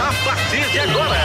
A partir de agora.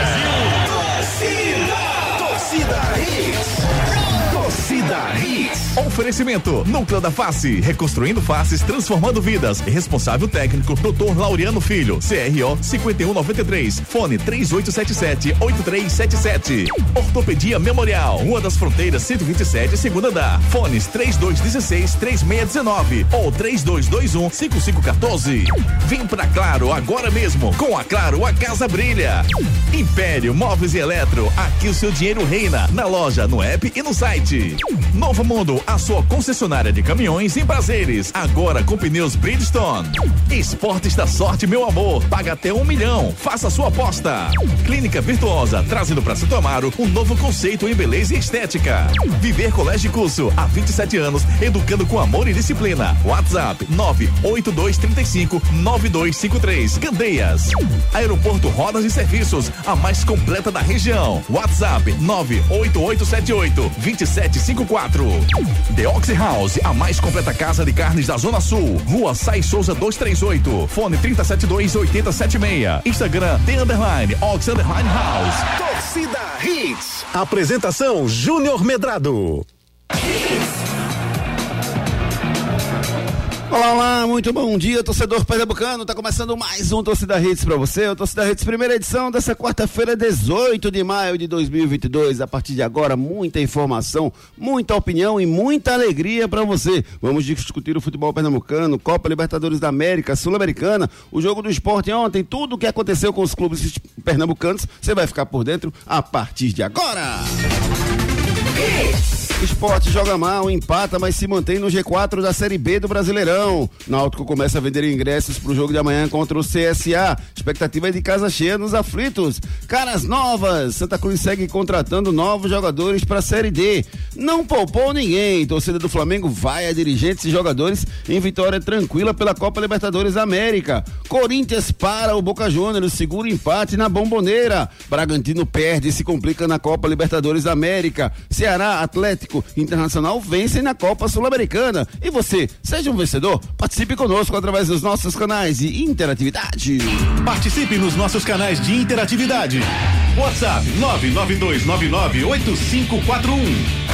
Oferecimento: Núcleo da Face, reconstruindo faces, transformando vidas. Responsável técnico: Dr. Laureano Filho, CRO 5193, fone 3877-8377. Ortopedia Memorial, Rua das Fronteiras 127, segunda andar. Fones 3216-3619 ou 3221-5514. Vem pra Claro agora mesmo. Com a Claro, a casa brilha. Império Móveis e Eletro, aqui o seu dinheiro reina. Na loja, no app e no site. Novo Mundo, a sua concessionária de caminhões em prazeres. Agora com pneus Bridgestone. Esportes da sorte, meu amor. Paga até um milhão. Faça sua aposta. Clínica Virtuosa, trazendo para Santo Amaro um novo conceito em beleza e estética. Viver Colégio e Curso, há 27 anos, educando com amor e disciplina. WhatsApp 98235 9253. Candeias. Aeroporto Rodas e Serviços, a mais completa da região. WhatsApp 98878 2754. The Oxy House, a mais completa casa de carnes da Zona Sul. Rua Sai Souza 238. Fone 372 8076. Instagram The Underline Oxy Underline House. Torcida Hits. Apresentação Júnior Medrado. Olá, olá, muito bom dia, torcedor pernambucano. Tá começando mais um Torcida Hits para você. O Torcida Hits, primeira edição dessa quarta-feira, 18 de maio de 2022. A partir de agora, muita informação, muita opinião e muita alegria para você. Vamos discutir o futebol pernambucano, Copa Libertadores da América, Sul-Americana, o jogo do esporte ontem, tudo o que aconteceu com os clubes pernambucanos. Você vai ficar por dentro a partir de agora. Esporte joga mal, empata, mas se mantém no G4 da Série B do Brasileirão. Náutico começa a vender ingressos para o jogo de amanhã contra o CSA. Expectativa é de casa cheia nos aflitos. Caras novas. Santa Cruz segue contratando novos jogadores para a Série D. Não poupou ninguém. Torcida do Flamengo vai a dirigentes e jogadores em vitória tranquila pela Copa Libertadores da América. Corinthians para o Boca Juniors, segura empate na Bomboneira. Bragantino perde e se complica na Copa Libertadores da América. Ceará, Atlético Internacional vencem na Copa Sul-Americana. E você, seja um vencedor, participe conosco através dos nossos canais de interatividade. Participe nos nossos canais de interatividade. WhatsApp 992998541.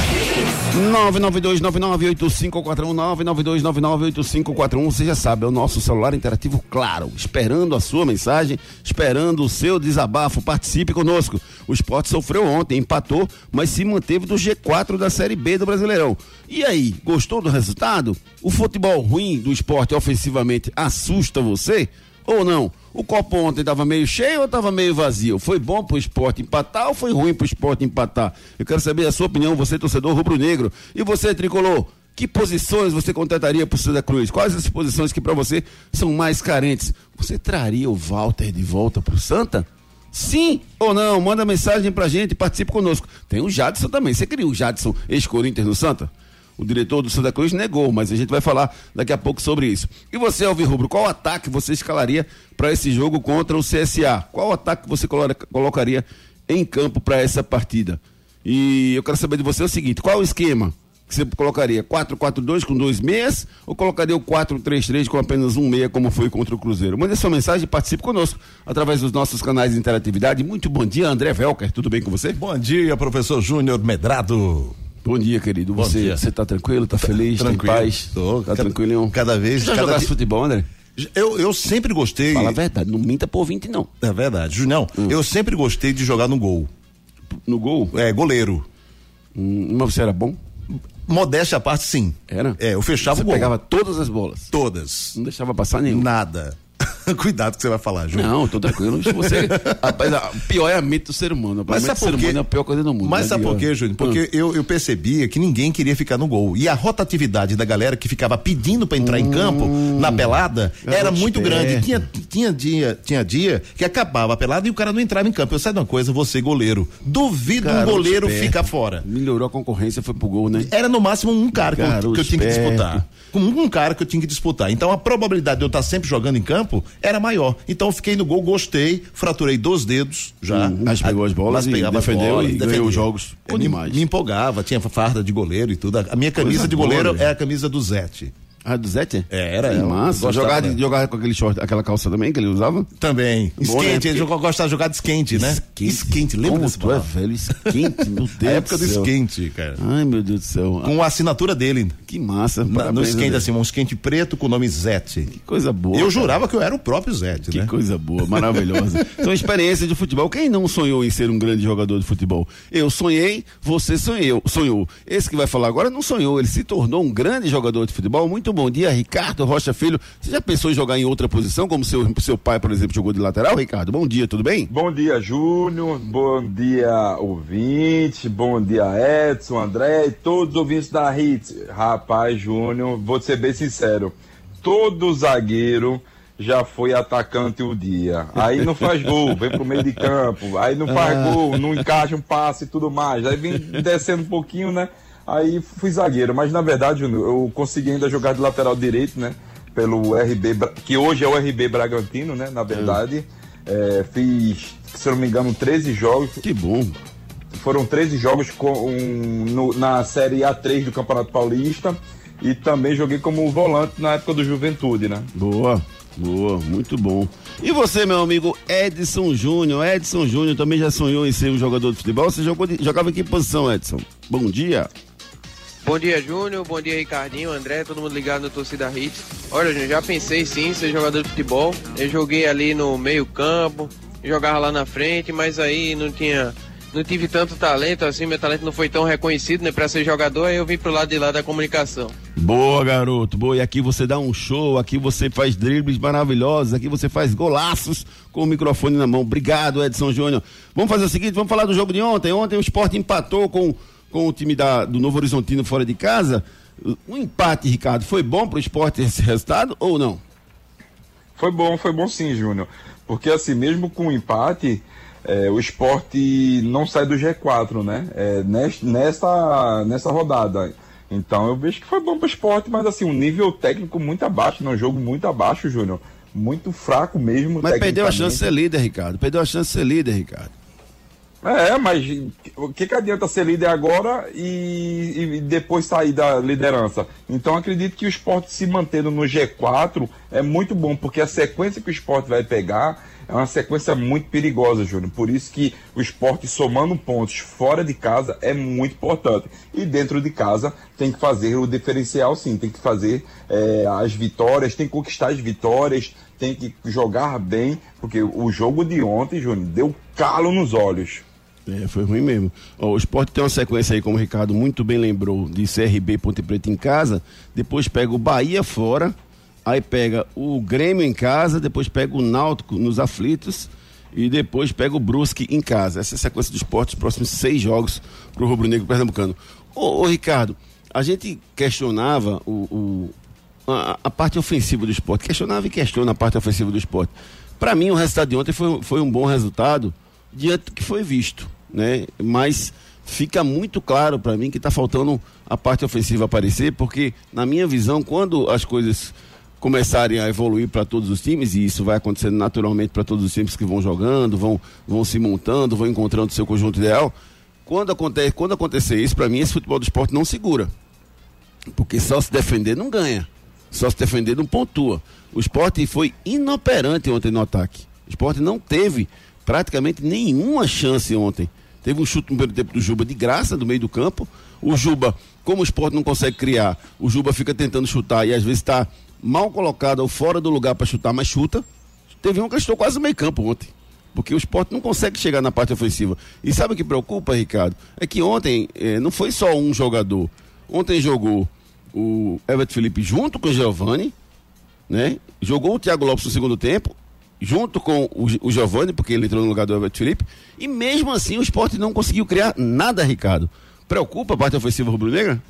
992998541 Você já sabe, é o nosso celular interativo claro, esperando a sua mensagem, esperando o seu desabafo. Participe conosco. O esporte sofreu ontem, empatou, mas se manteve do G4 da Série B do Brasileirão. E aí, gostou do resultado? O futebol ruim do esporte ofensivamente assusta você? Ou não? O copo ontem estava meio cheio ou estava meio vazio? Foi bom pro esporte empatar ou foi ruim pro esporte empatar? Eu quero saber a sua opinião, você torcedor rubro-negro. E você, tricolor? Que posições você contrataria pro Santa Cruz? Quais as posições que para você são mais carentes? Você traria o Walter de volta pro Santa? Sim ou não? Manda mensagem pra gente, participe conosco. Tem o Jadson também. Você queria o Jadson ex-Corinthians no Santa? O diretor do Santa Cruz negou, mas a gente vai falar daqui a pouco sobre isso. E você, Alvin Rubro, qual ataque você escalaria para esse jogo contra o CSA? Qual ataque você colocaria em campo para essa partida? E eu quero saber de você o seguinte: qual o esquema que você colocaria? 4-4-2 com dois meias ou colocaria o 4-3-3 com apenas um meia, como foi contra o Cruzeiro? Mande sua mensagem e participe conosco através dos nossos canais de interatividade. Muito bom dia, André Velker. Tudo bem com você? Bom dia, professor Júnior Medrado. Bom dia, querido. Bom você, dia. você tá tranquilo, tá feliz, tranquilo. tem paz? Tô. Tá Cada- tranquilo, cada vez- Já cada jogasse dia- futebol, André? Eu, eu sempre gostei. Fala a verdade, não minta por 20 não. É verdade. Junião, eu sempre gostei de jogar no gol. No gol? É, goleiro. Hum, mas você era bom? Modéstia à parte, sim. Era? É, eu fechava Você o gol. pegava todas as bolas. Todas. Não deixava passar nenhum. Nada. Cuidado que você vai falar, Júnior. Não, tô tranquilo. Você, rapaz, a- pior é a mente do ser humano. Mas sabe por quê? humano é a pior coisa do mundo. Mas né, sabe por quê, Júnior? Porque eu, eu percebia que ninguém queria ficar no gol. E a rotatividade da galera que ficava pedindo pra entrar em campo, na pelada, era muito esperto. grande. Tinha, tinha, dia, tinha dia que acabava a pelada e o cara não entrava em campo. Eu sei de uma coisa, você goleiro. Duvido um Garoto goleiro esperto. ficar fora. Melhorou a concorrência, foi pro gol, né? Era no máximo um cara que eu, que eu tinha que disputar. Com um cara que eu tinha que disputar. Então a probabilidade de eu estar sempre jogando em campo era maior. Então eu fiquei no gol, gostei, fraturei dois dedos já. Hum, mas pegou as bolas Mas pegava defendeu bolas, e ganhou defendia. os jogos. Bom me, demais. me empolgava, tinha farda de goleiro e tudo. A minha camisa Coisa de boa, goleiro né? é a camisa do Zete. Ah, do Zete? É, era. Que eu massa. Jogar, né? jogar com aquele short, aquela calça também que ele usava? Também. Né? Esquente, ele jogou- gostava de jogar de esquente, né? Esquente, lembra Como tu é velho, esquente, meu Deus A época do céu. esquente, cara. Ai, meu Deus do céu. Com a assinatura dele. Que massa. Na- no esquente, assim, um esquente preto com o nome Zete. Que coisa boa. Eu cara. jurava que eu era o próprio Zete, Que né? coisa boa, maravilhosa. São experiências de futebol. Quem não sonhou em ser um grande jogador de futebol? Eu sonhei, você sonhou. sonhou. Esse que vai falar agora não sonhou, ele se tornou um grande jogador de futebol. Muito bom dia, Ricardo Rocha Filho. Você já pensou em jogar em outra posição, como seu, seu pai, por exemplo, jogou de lateral, Ricardo? Bom dia, tudo bem? Bom dia, Júnior. Bom dia, ouvinte. Bom dia, Edson, André e todos os ouvintes da Hits. Rapaz, Júnior, vou ser bem sincero. Todo zagueiro já foi atacante o dia. Aí não faz gol, vem pro meio de campo. Aí não faz gol, não encaixa um passe e tudo mais. Aí vem descendo um pouquinho, né? Aí fui zagueiro. Mas na verdade, eu consegui ainda jogar de lateral direito, né? Pelo RB, que hoje é o RB Bragantino, né? Na verdade. É, fiz, se eu não me engano, 13 jogos. Que bom. Foram 13 jogos com, um, no- na Série A3 do Campeonato Paulista. E também joguei como volante na época do Juventude, né? Boa, boa, muito bom. E você, meu amigo Edson Júnior? Edson Júnior também já sonhou em ser um jogador de futebol? Você jogou de- jogava em que posição, Edson? Bom dia. Bom dia, Júnior. Bom dia, Ricardinho, André, todo mundo ligado no Torcida Hits. Olha, Júnior, já pensei sim em ser jogador de futebol. Eu joguei ali no meio-campo, jogava lá na frente, mas aí não tinha. Não tive tanto talento assim, meu talento não foi tão reconhecido, né, para ser jogador, aí eu vim pro lado de lá da comunicação. Boa, garoto. Boa. E aqui você dá um show, aqui você faz dribles maravilhosos, aqui você faz golaços com o microfone na mão. Obrigado, Edson Júnior. Vamos fazer o seguinte, vamos falar do jogo de ontem. Ontem o Sport empatou com, com o time da, do Novo Horizontino fora de casa. Um empate, Ricardo, foi bom pro esporte esse resultado ou não? Foi bom, foi bom sim, Júnior. Porque assim, mesmo com o empate, é, o esporte não sai do G4, né? É, nesta, nessa, nessa rodada. Então eu vejo que foi bom para o esporte, mas assim, um nível técnico muito abaixo, né? um jogo muito abaixo, Júnior. Muito fraco mesmo. Mas perdeu a chance de ser líder, Ricardo. Perdeu a chance de ser líder, Ricardo. É, mas o que, que adianta ser líder agora e, e depois sair da liderança? Então acredito que o esporte se mantendo no G4 é muito bom, porque a sequência que o esporte vai pegar é uma sequência muito perigosa, Júnior. Por isso que o esporte somando pontos fora de casa é muito importante. E dentro de casa tem que fazer o diferencial sim, tem que fazer é, as vitórias, tem que conquistar as vitórias, tem que jogar bem, porque o jogo de ontem, Júnior, deu calo nos olhos. É, foi ruim mesmo. Ó, o esporte tem uma sequência aí, como o Ricardo muito bem lembrou, de CRB Ponte Preta em casa, depois pega o Bahia fora, aí pega o Grêmio em casa, depois pega o Náutico nos aflitos e depois pega o Brusque em casa. Essa é a sequência do esporte, os próximos seis jogos pro Rubro Negro Pernambucano. Ô, ô Ricardo, a gente questionava o, o- a, a parte ofensiva do esporte, questionava e questiona a parte ofensiva do esporte. Para mim, o resultado de ontem foi, foi um bom resultado diante do que foi visto, né? Mas fica muito claro para mim que está faltando a parte ofensiva aparecer, porque na minha visão, quando as coisas começarem a evoluir para todos os times e isso vai acontecendo naturalmente para todos os times que vão jogando, vão vão se montando, vão encontrando seu conjunto ideal. Quando acontece, quando acontecer isso, para mim esse futebol do esporte não segura. Porque só se defender não ganha. Só se defender não pontua. O esporte foi inoperante ontem no ataque. O esporte não teve praticamente nenhuma chance ontem. Teve um chute no primeiro tempo do Juba de graça, do meio do campo. O Juba, como o esporte não consegue criar, o Juba fica tentando chutar e às vezes está mal colocado ou fora do lugar para chutar, mas chuta. Teve um que estou quase meio campo ontem. Porque o esporte não consegue chegar na parte ofensiva. E sabe o que preocupa, Ricardo? É que ontem eh, não foi só um jogador. Ontem jogou o Everton Felipe junto com o Giovani, né? Jogou o Thiago Lopes no segundo tempo, junto com o, o Giovani, porque ele entrou no lugar do Everton Felipe, e mesmo assim o esporte não conseguiu criar nada, Ricardo. Preocupa a parte ofensiva rubro-negra?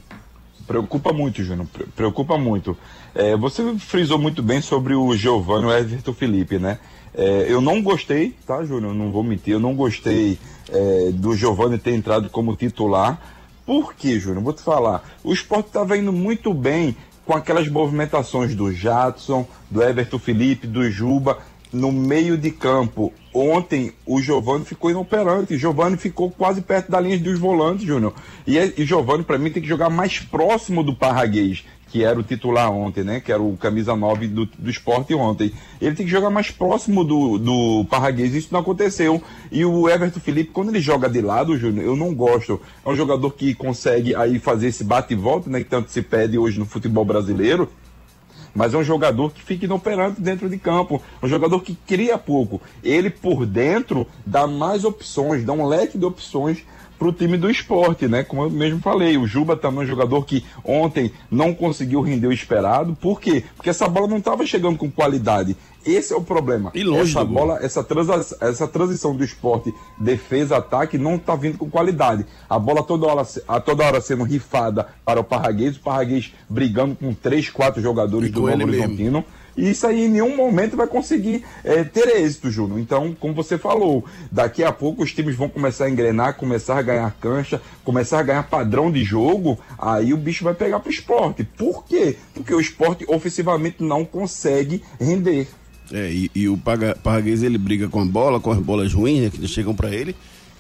Preocupa muito, Júnior. pre- Preocupa muito. É, você frisou muito bem sobre o Giovanni e o Everton Felipe, né? É, eu não gostei, tá, Júnior? Não vou mentir, eu não gostei é, do Giovanni ter entrado como titular. Por quê, Júnior? Vou te falar. O esporte estava indo muito bem com aquelas movimentações do Jadson, do Everton Felipe, do Juba no meio de campo. Ontem o Giovani ficou inoperante. Giovani ficou quase perto da linha dos volantes, Júnior. E, é- e Giovani, para mim, tem que jogar mais próximo do Parraguês, que era o titular ontem, né? Que era o camisa 9 do, do esporte ontem. Ele tem que jogar mais próximo do, do Parraguês, isso não aconteceu. E o Everton Felipe, quando ele joga de lado, Júnior, eu não gosto. É um jogador que consegue aí fazer esse bate e volta, né? Que tanto se pede hoje no futebol brasileiro mas é um jogador que fica inoperante dentro de campo, um jogador que cria pouco. Ele por dentro dá mais opções, dá um leque de opções para o time do esporte, né? Como eu mesmo falei, o Juba também é um jogador que ontem não conseguiu render o esperado. Por quê? Porque essa bola não estava chegando com qualidade. Esse é o problema. E longe essa bola, essa, transa, essa transição do esporte defesa-ataque não está vindo com qualidade. A bola toda hora, a toda hora sendo rifada para o Parraguês, o Parraguês brigando com três, quatro jogadores E do Novo ele mesmo. E isso aí em nenhum momento vai conseguir é, ter êxito, Júnior. Então, como você falou, daqui a pouco os times vão começar a engrenar, começar a ganhar cancha, começar a ganhar padrão de jogo, aí o bicho vai pegar pro esporte. Por quê? Porque o esporte ofensivamente não consegue render. É, e, e o Parraguês ele briga com a bola, com as bolas ruins, né, que chegam pra ele,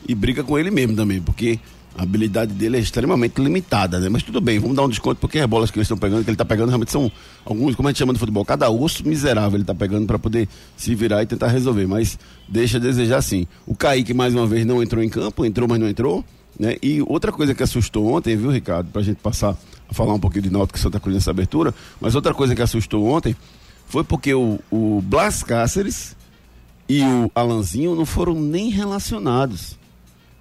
e briga com ele mesmo também, porque a habilidade dele é extremamente limitada, né? Mas tudo bem, vamos dar um desconto, porque as bolas que eles estão pegando, que ele tá pegando, realmente são alguns, como a gente chama no futebol, cada osso miserável ele tá pegando pra poder se virar e tentar resolver, mas deixa a desejar sim. O Kaique, mais uma vez, não entrou em campo, entrou, mas não entrou, né? E outra coisa que assustou ontem, viu, Ricardo, pra gente passar a falar um pouquinho de Náutico e Santa Cruz nessa abertura, mas outra coisa que assustou ontem foi porque o, o Blas Cáceres e o Alanzinho não foram nem relacionados.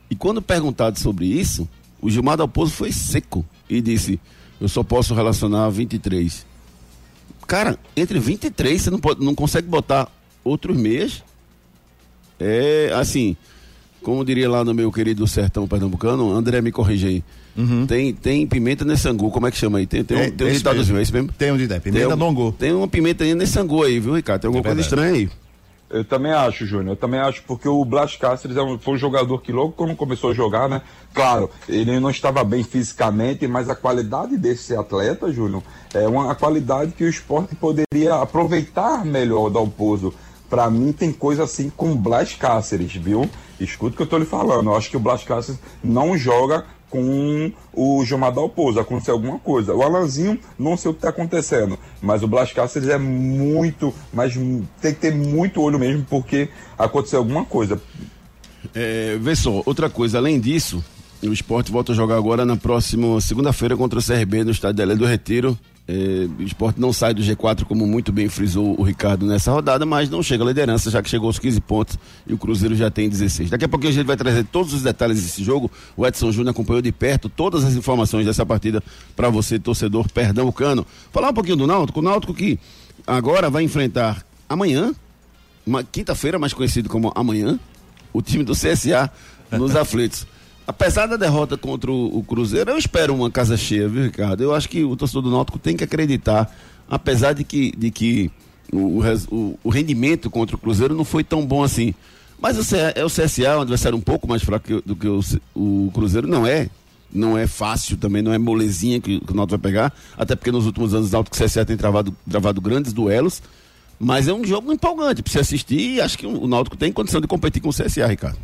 E quando perguntado sobre isso, o Gilmar Dalpozo foi seco e disse: Eu só posso relacionar 23. Cara, entre 23 você não, pode, não consegue botar outros meias. É assim, como diria lá no meu querido sertão pernambucano, André me corrige aí. Tem, tem pimenta nesse angu, como é que chama aí? Tem, tem, um, tem um ditadozinho, mesmo. é isso mesmo? Tem onde der, pimenta Tem um- do angu. Tem uma pimenta aí nesse angu aí, viu, Ricardo? Tem alguma É coisa estranha aí. Eu também acho, Júnior. Eu também acho, porque o Blas Cáceres é um- foi um jogador que logo quando começou a jogar, né? Claro, ele não estava bem fisicamente, mas a qualidade desse atleta, Júnior, é uma qualidade que o esporte poderia aproveitar melhor da Alpozo. Pra mim tem coisa assim com o Blas Cáceres, viu? Escuta o que eu tô lhe falando. Eu acho que o Blas Cáceres não joga com o Gilmar Dalpozo, aconteceu alguma coisa. O Alanzinho, não sei o que está acontecendo, mas o Blas Cáceres é muito, mas tem que ter muito olho mesmo, porque aconteceu alguma coisa. É, vê só, outra coisa, além disso, o esporte volta a jogar agora na próxima segunda-feira contra o CRB no estádio Delé do Retiro. É, o esporte não sai do G4, como muito bem frisou o Ricardo nessa rodada, mas não chega à liderança, já que chegou aos 15 pontos e o Cruzeiro já tem 16. Daqui a pouquinho a gente vai trazer todos os detalhes desse jogo. O Edson Júnior acompanhou de perto todas as informações dessa partida para você, torcedor pernambucano. Falar um pouquinho do Náutico, o Náutico que agora vai enfrentar amanhã, uma quinta-feira, mais conhecido como amanhã, o time do CSA nos aflitos. Apesar da derrota contra o, Cruzeiro, eu espero uma casa cheia, viu, Ricardo? Eu acho que o torcedor do Náutico tem que acreditar, apesar de que, de que o, o o- rendimento contra o Cruzeiro não foi tão bom assim. Mas o, é o CSA, um adversário um pouco mais fraco do que o, o Cruzeiro, não é. Não é fácil também, não é molezinha que, que o Náutico vai pegar, até porque nos últimos anos o Náutico e o CSA tem travado, travado grandes duelos, mas é um jogo empolgante para você assistir e acho que o Náutico tem condição de competir com o CSA, Ricardo.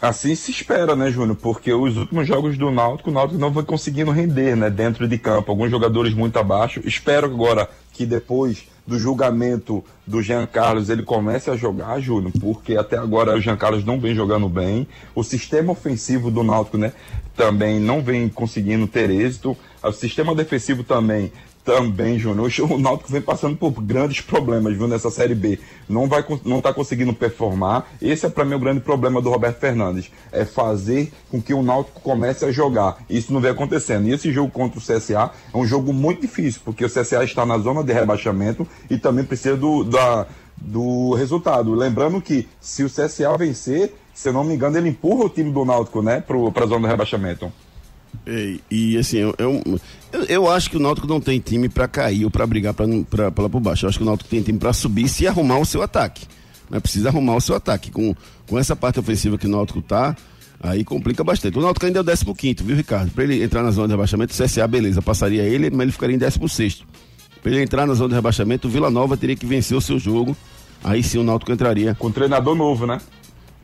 Assim se espera, né, Júnior? Porque os últimos jogos do Náutico, o Náutico não vai conseguindo render, né, dentro de campo. Alguns jogadores muito abaixo. Espero agora que depois do julgamento do Jean Carlos ele comece a jogar, Júnior, porque até agora o Jean Carlos não vem jogando bem. O sistema ofensivo do Náutico, né, também não vem conseguindo ter êxito. O sistema defensivo também também, Júnior. O Náutico vem passando por grandes problemas, viu, nessa Série B. Não vai não tá conseguindo performar. Esse é para mim o grande problema do Roberto Fernandes, é fazer com que o Náutico comece a jogar. Isso não vem acontecendo. E esse jogo contra o CSA é um jogo muito difícil, porque o CSA está na zona de rebaixamento e também precisa do da do resultado. Lembrando que se o CSA vencer, se eu não me engano, ele empurra o time do Náutico, né, para a zona do rebaixamento. E, e, assim, eu, eu, eu- acho que o Náutico não tem time pra cair ou pra brigar pra, lá por baixo. Eu acho que o Náutico tem time pra subir se arrumar o seu ataque. Mas precisa arrumar o seu ataque. Com, com essa parte ofensiva que o Náutico tá, aí complica bastante. O Náutico ainda é o 15, viu, Ricardo? Pra ele entrar na zona de rebaixamento, o CSA, beleza, passaria ele, mas ele ficaria em 16. Pra ele entrar na zona de rebaixamento, o Vila Nova teria que vencer o seu jogo. Aí sim o Náutico entraria. Com treinador novo, né?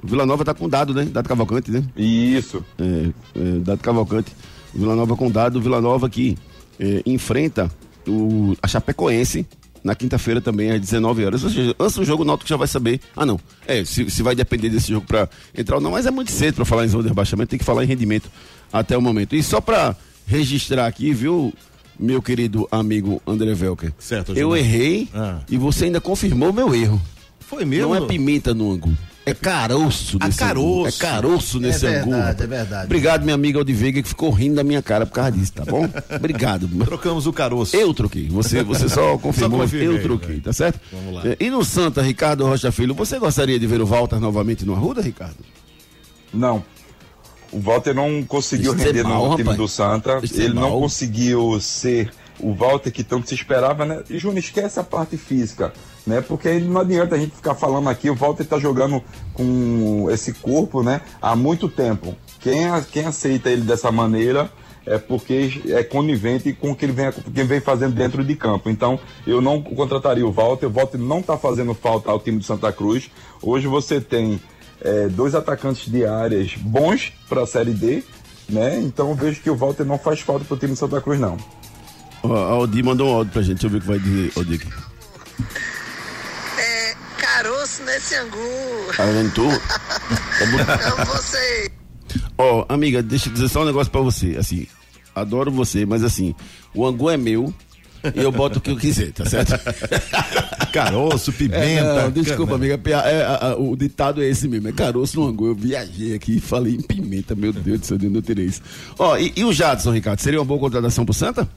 Vila Nova tá com dado, né? Dado Cavalcante, né? Isso. é, é, Dado Cavalcante, Vila Nova com Dado, Vila Nova que é, enfrenta o, a Chapecoense na quinta-feira também às 19 horas. Ou seja, antes do jogo o Náutico já vai saber. Ah, não. É, se, se vai depender desse jogo para entrar ou não, mas é muito cedo para falar em zona de rebaixamento, tem que falar em rendimento até o momento. E só para registrar aqui, viu, meu querido amigo André Velker? Certo, Eu Gilmar. errei Ah. e você ainda confirmou meu erro. Foi mesmo? Não é pimenta no angu. É caroço nesse caroço. angu. É caroço nesse É angu. verdade, rapaz. é verdade. Obrigado, minha amiga Aldiveiga, que ficou rindo da minha cara por causa disso, tá bom? Obrigado. Trocamos o caroço. Eu troquei. Você, você só confirmou, confirmei, eu troquei, tá certo? Vamos lá. É, E no Santa, Ricardo Rocha Filho, você gostaria de ver o Walter novamente no Arruda, Ricardo? Não. O Walter não conseguiu Isso é render mal, no time rapaz. do Santa. Isso é Ele não mal. conseguiu ser o Walter que tanto se esperava, né? E Júnior, esquece a parte física, né? Porque não adianta a gente ficar falando aqui, o Walter tá jogando com esse corpo, né? Há muito tempo. Quem, a- quem aceita ele dessa maneira é porque é conivente com o que ele vem, que vem fazendo dentro de campo. Então, eu não contrataria o Walter. O Walter não está fazendo falta ao time do Santa Cruz. Hoje você tem é, dois atacantes de áreas bons para a Série D, né? Então, vejo que o Walter não faz falta para o time do Santa Cruz, não. A Aldi mandou um áudio pra gente, deixa eu ver o que vai dizer, Aldi. Caroço nesse angu. Tá? Eu você. Ó, amiga, deixa eu dizer só um negócio pra você. Assim, adoro você, mas assim, o angu é meu e eu boto o que eu quiser, tá certo? Caroço, pimenta. É, não, desculpa, cana- amiga. é, a- a- o ditado é esse mesmo, é caroço no angu. Eu viajei aqui e falei em pimenta, meu Deus do céu, eu não terei isso. Ó, e, e o Jadson, Ricardo, seria uma boa contratação pro Santa?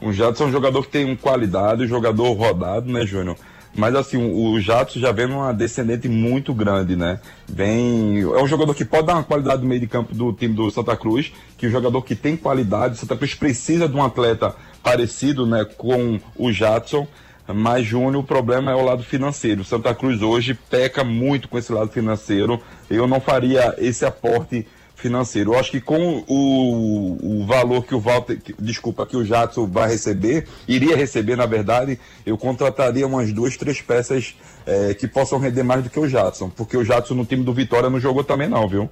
O Jadson é um jogador que tem um qualidade, um jogador rodado, né, Júnior? Mas assim, o Jadson já vem numa descendente muito grande, né? Vem. É um jogador que pode dar uma qualidade no meio de campo do time do Santa Cruz, que é um jogador que tem qualidade. Santa Cruz precisa de um atleta parecido né, com o Jadson. Mas, Júnior, o problema é o lado financeiro. Santa Cruz hoje peca muito com esse lado financeiro. Eu não faria esse aporte financeiro. Eu acho que com o, o valor que o Walter, que- desculpa, que o Jadson vai receber, iria receber, na verdade, eu contrataria umas duas, três peças eh, que possam render mais do que o Jadson. Porque o Jadson no time do Vitória não jogou também não, viu?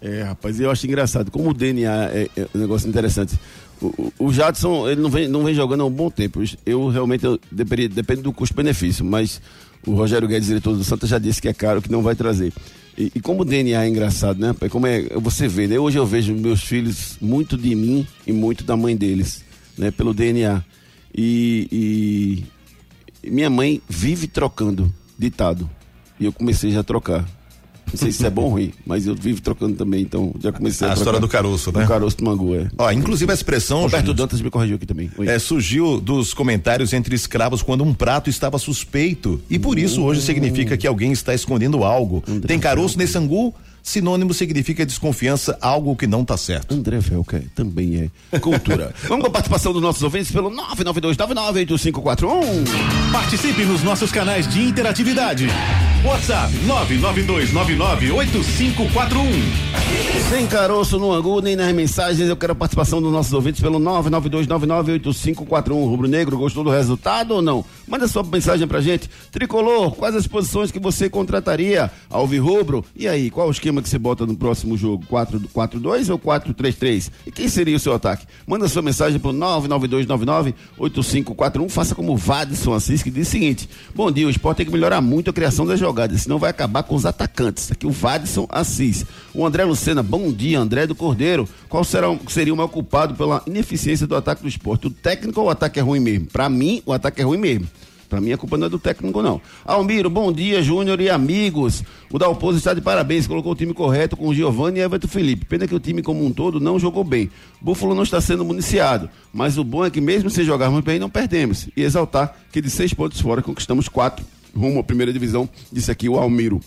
É, rapaz, eu acho engraçado. Como o DNA é, é um negócio interessante. O, o- o Jadson, ele não vem, não vem jogando há um bom tempo. Eu realmente, eu, depende, depende do custo-benefício, mas o Rogério Guedes, diretor do Santa, já disse que é caro, que não vai trazer. E, e como o DNA é engraçado, né? Como é, você vê, né? Hoje eu vejo meus filhos muito de mim e muito da mãe deles, né? Pelo DNA. E, e minha mãe vive trocando ditado. E eu comecei já a trocar. Não sei se isso é bom ou ruim, mas eu vivo trocando também, então já comecei a, A história do caroço, né? Do caroço do mangu, é. Ó, inclusive a expressão. Roberto Júnior, Dantas me corrigiu aqui também. Oi. É, surgiu dos comentários entre escravos quando um prato estava suspeito. E por isso hoje significa que alguém está escondendo algo. Tem caroço nesse angu? Sinônimo significa desconfiança, algo que não tá certo. André Velker também é cultura. Vamos com a participação dos nossos ouvintes pelo 992998541. Participe nos nossos canais de interatividade. WhatsApp 992998541. Sem caroço no angu, nem nas mensagens, eu quero a participação dos nossos ouvintes pelo 992998541. Rubro Negro, gostou do resultado ou não? Manda sua mensagem pra gente. Tricolor, quais as posições que você contrataria? Alvirrubro, e aí, qual o esquema que você bota no próximo jogo? 4-2 ou 4-3-3? E quem seria o seu ataque? Manda sua mensagem pro 992998541. Faça como o Vadson Assis, que diz o seguinte: Bom dia, o esporte tem que melhorar muito a criação das jogadas, senão vai acabar com os atacantes. Aqui o Vadson Assis. O André Lucena, bom dia, André do Cordeiro. Qual será, seria o maior culpado pela ineficiência do ataque do esporte? O técnico ou o ataque é ruim mesmo? Pra mim, o ataque é ruim mesmo. Pra mim, a culpa não é do técnico, não. Almiro, bom dia, Júnior e amigos. O Dalpozo está de parabéns, colocou o time correto com o Giovanni e Everton Felipe. Pena que o time como um todo não jogou bem. Búfalo não está sendo municiado, mas o bom é que mesmo sem jogarmos bem, não perdemos. E exaltar que de seis pontos fora conquistamos quatro rumo à primeira divisão, disse aqui o Almiro.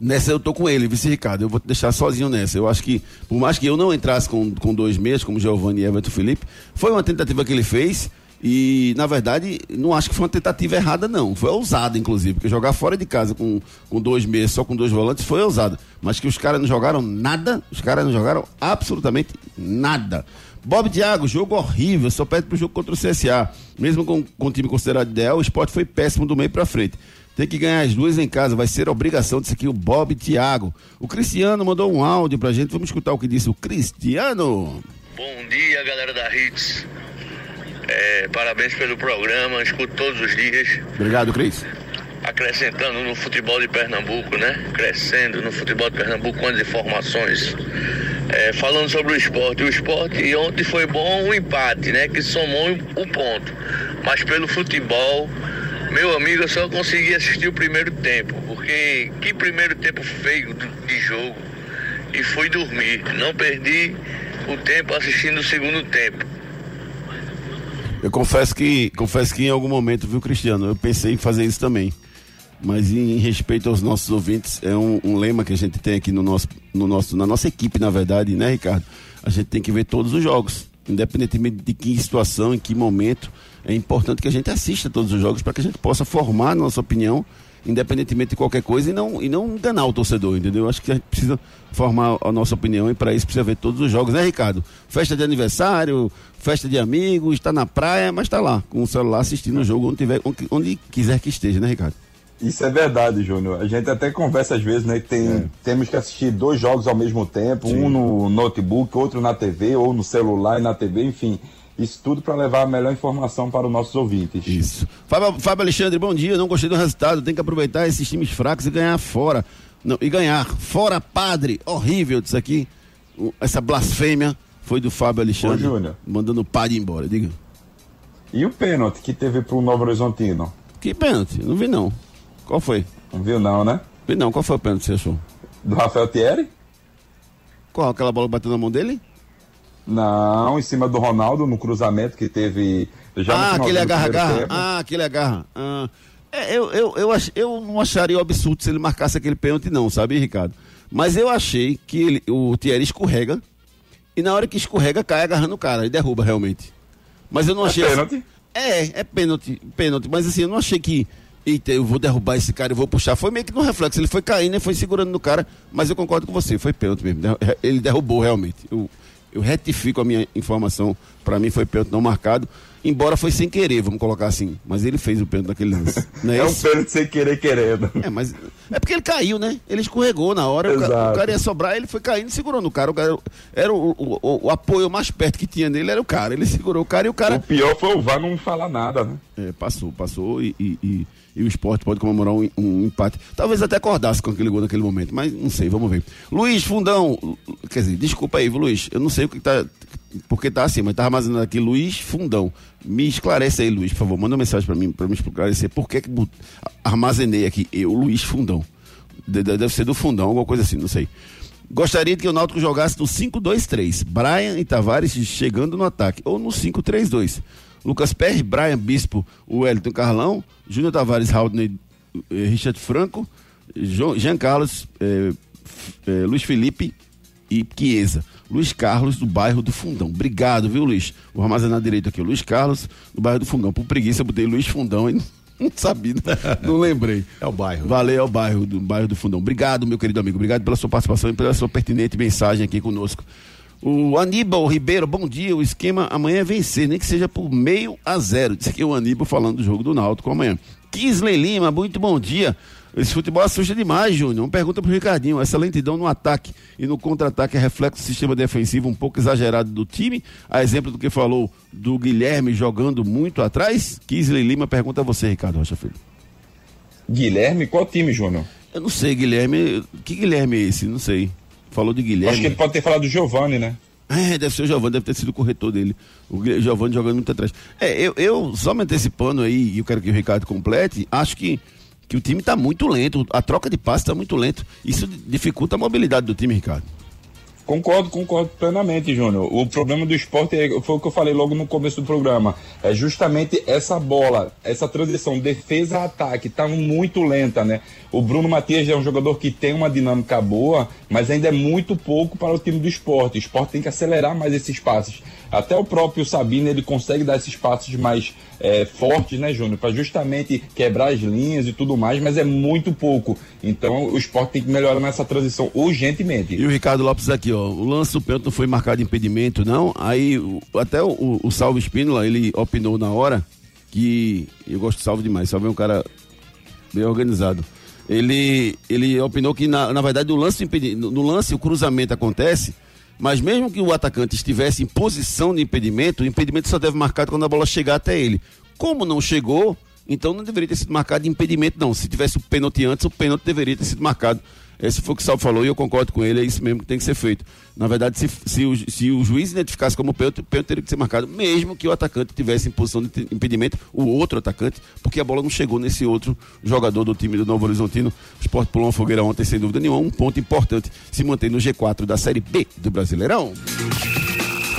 Nessa eu tô com ele, vice Ricardo. Eu vou te deixar sozinho nessa. Eu acho que, por mais que eu não entrasse com, com dois meses, como Giovanni e Everton Felipe, foi uma tentativa que ele fez. E, na verdade, não acho que foi uma tentativa errada, não. Foi ousada, inclusive, porque jogar fora de casa com, com dois meses, só com dois volantes, foi ousada. Mas que os caras não jogaram nada, os caras não jogaram absolutamente nada. Bob Thiago, jogo horrível, só pede pro jogo contra o CSA. Mesmo com, com o time considerado ideal, o esporte foi péssimo do meio pra frente. Tem que ganhar as duas em casa, vai ser obrigação disso aqui, o Bob Thiago. O Cristiano mandou um áudio pra gente, vamos escutar o que disse o Cristiano. Bom dia, galera da Hits. É, parabéns pelo programa, escuto todos os dias. Obrigado, Cris. Acrescentando no futebol de Pernambuco, né? Crescendo no futebol de Pernambuco com as informações. É, falando sobre o esporte, o esporte ontem foi bom o empate, né? Que somou o ponto. Mas pelo futebol, meu amigo, eu só consegui assistir o primeiro tempo, porque que primeiro tempo feio de jogo. E fui dormir. Não perdi o tempo assistindo o segundo tempo. Eu confesso que, confesso que em algum momento, viu, Cristiano, eu pensei em fazer isso também. Mas em, respeito aos nossos ouvintes, é um, um, lema que a gente tem aqui no nosso, no nosso, na nossa equipe, na verdade, né, Ricardo? A gente tem que ver todos os jogos, independentemente de que situação, em que momento. É importante que a gente assista todos os jogos para que a gente possa formar a nossa opinião independentemente de qualquer coisa, e não, e não enganar o torcedor, entendeu? Acho que a gente precisa formar a nossa opinião e para isso precisa ver todos os jogos, né, Ricardo? Festa de aniversário, festa de amigos, está na praia, mas está lá, com o celular assistindo o jogo onde, tiver, onde, quiser que esteja, né, Ricardo? Isso é verdade, Júnior. A gente até conversa às vezes, né? Que tem, é. temos que assistir dois jogos ao mesmo tempo, Sim. um no notebook, outro na TV, ou no celular e na TV, enfim. Isso tudo para levar a melhor informação para os nossos ouvintes. Isso. Fábio, Fábio Alexandre, bom dia. Não gostei do resultado. Tem que aproveitar esses times fracos e ganhar fora. Não, e ganhar. Fora padre. Horrível disso aqui. Essa blasfêmia foi do Fábio Alexandre. Ô, Júnior. Mandando o padre embora. Diga. E o pênalti que teve para o Novo Horizontino? Que pênalti? Não vi não. Qual foi? Não viu não, né? Vi não. Qual foi o pênalti que você achou? Do Rafael Thierry? Qual? Aquela bola bateu na mão dele? Não, em cima do Ronaldo, no cruzamento que teve. Já ah, aquele agarra-agarra. Ah, aquele agarra. Ah, é, eu, eu, eu, ach, eu não acharia absurdo se ele marcasse aquele pênalti, não, sabe, Ricardo? Mas eu achei que ele, o Thierry escorrega e na hora que escorrega cai agarrando o cara e derruba realmente. Mas eu não é achei. É pênalti? É, é pênalti, pênalti. Mas assim, eu não achei que. Eita, eu vou derrubar esse cara, eu vou puxar. Foi meio que no reflexo. Ele foi caindo e foi segurando no cara. Mas eu concordo com você, foi pênalti mesmo. Ele derrubou realmente. Eu, eu retifico a minha informação, para mim foi pênalti não marcado, embora foi sem querer, vamos colocar assim. Mas ele fez o pênalti naquele lance. É, é um pênalti sem querer querendo. É, mas é porque ele caiu, né? Ele escorregou na hora, o cara, o cara, ia sobrar, ele foi caindo e segurou no cara. O cara era o, o, o, o, apoio mais perto que tinha nele era o cara. Ele segurou o cara e o cara. O pior foi o VAR não falar nada, né? É, passou, passou e, e, e e o esporte pode comemorar um, um, empate. Talvez até acordasse com aquele gol naquele momento, mas não sei, vamos ver. Luiz Fundão, quer dizer, desculpa aí, Luiz, eu não sei o que tá, porque tá assim, mas tá armazenando aqui Luiz Fundão. Me esclarece aí, Luiz, por favor, manda uma mensagem para mim, para me esclarecer por que, que armazenei aqui eu, Luiz Fundão. Deve ser do Fundão, alguma coisa assim, não sei. Gostaria que o Náutico jogasse no 5-2-3. Brian e Tavares chegando no ataque. Ou no 5-3-2. Lucas Perry, Brian Bispo, o Wellington Carlão, Júnior Tavares, Haldney, eh, Richard Franco, Jean Carlos, eh, eh, Luiz Felipe e Chiesa. Luiz Carlos, do bairro do Fundão. Obrigado, viu, Luiz? Vou armazenar direito aqui. Luiz Carlos, do bairro do Fundão. Por preguiça, eu botei Luiz Fundão e não sabia, não lembrei. É o bairro. Valeu, é o bairro do, bairro do Fundão. Obrigado, meu querido amigo. Obrigado pela sua participação e pela sua pertinente mensagem aqui conosco. O Aníbal Ribeiro, bom dia. O esquema amanhã é vencer, nem que seja por meio a zero. Disse aqui o Aníbal falando do jogo do Náutico amanhã. Kisley Lima, muito bom dia. Esse futebol assusta demais, Júnior. Uma pergunta pro Ricardinho. Essa lentidão no ataque e no contra-ataque é reflexo do sistema defensivo um pouco exagerado do time? A exemplo do que falou do Guilherme jogando muito atrás? Kisley Lima pergunta a você, Ricardo Rocha Filho. Guilherme? Qual time, Júnior? Eu não sei, Guilherme. Que Guilherme é esse? Não sei. Falou de Guilherme. Acho que ele pode ter falado do Giovanni, né? É, deve ser o Giovanni, deve ter sido o corretor dele. O Giovanni jogando muito atrás. É, eu, eu só me antecipando aí, e eu quero que o Ricardo complete, acho que, que o time está muito lento, a troca de passe está muito lento. Isso dificulta a mobilidade do time, Ricardo. Concordo, concordo plenamente, Júnior. O problema do esporte é, foi o que eu falei logo no começo do programa. É justamente essa bola, essa transição defesa-ataque, tá muito lenta, né? O Bruno Matias é um jogador que tem uma dinâmica boa, mas ainda é muito pouco para o time do esporte. O esporte tem que acelerar mais esses passes. Até o próprio Sabino ele consegue dar esses passos mais é, fortes, né, Júnior? Para justamente quebrar as linhas e tudo mais, mas é muito pouco. Então o esporte tem que melhorar nessa transição urgentemente. E o Ricardo Lopes aqui, ó. O lance do pênalti foi marcado impedimento, não. Aí o, até o, o Salvo Espínola, ele opinou na hora que. Eu gosto de Salvo demais. Salvo é um cara bem organizado ele, ele opinou que, na, na verdade, no lance, no lance o cruzamento acontece Mas mesmo que o atacante estivesse em posição de impedimento, o impedimento só deve marcar quando a bola chegar até ele. Como não chegou, então não deveria ter sido marcado impedimento, não. Se tivesse o pênalti antes, o pênalti deveria ter sido marcado. Esse foi o que o Salvo falou e eu concordo com ele, é isso mesmo que tem que ser feito. Na verdade, se, se, o, se o juiz identificasse como pênalti, o pênalti teria que ser marcado, mesmo que o atacante tivesse em posição de impedimento, o outro atacante, porque a bola não chegou nesse outro jogador do time do Novo Horizontino. O Sport pulou uma fogueira ontem, sem dúvida nenhuma, um ponto importante, se mantém no G4 da Série B do Brasileirão.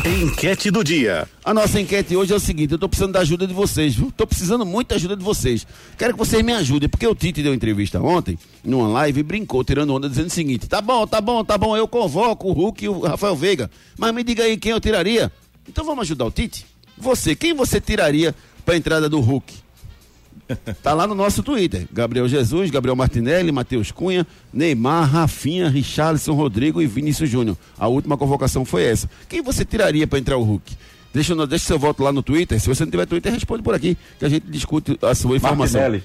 Enquete do dia. A nossa enquete hoje é o seguinte: eu tô precisando da ajuda de vocês, viu? Tô precisando muito da ajuda de vocês. Quero que vocês me ajudem, porque o Tite deu entrevista ontem, numa live, e brincou, tirando onda, dizendo o seguinte: tá bom, tá bom, tá bom, eu convoco o Hulk e o Rafael Veiga, mas me diga aí quem eu tiraria. Então vamos ajudar o Tite? Você, quem você tiraria pra entrada do Hulk? Tá lá no nosso Twitter. Gabriel Jesus, Gabriel Martinelli, Matheus Cunha, Neymar, Rafinha, Richarlison, Rodrigo e Vinícius Júnior. A última convocação foi essa. Quem você tiraria para entrar o Hulk? Deixa, deixa seu voto lá no Twitter. Se você não tiver Twitter, responde por aqui, que a gente discute a sua informação. Martinelli.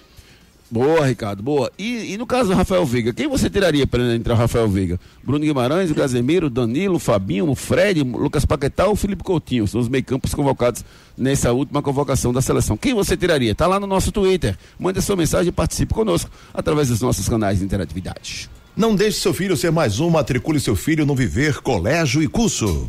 Boa, Ricardo, boa. E, e no caso do Rafael Veiga, quem você tiraria para entrar o Rafael Veiga? Bruno Guimarães, o Casemiro, Danilo, Fabinho, o Fred, Lucas Paquetá ou Felipe Coutinho? São os meio-campos convocados nessa última convocação da seleção. Quem você tiraria? Tá lá no nosso Twitter. Mande sua mensagem e participe conosco através dos nossos canais de interatividade. Não deixe seu filho ser mais um, matricule seu filho no Viver Colégio e Curso.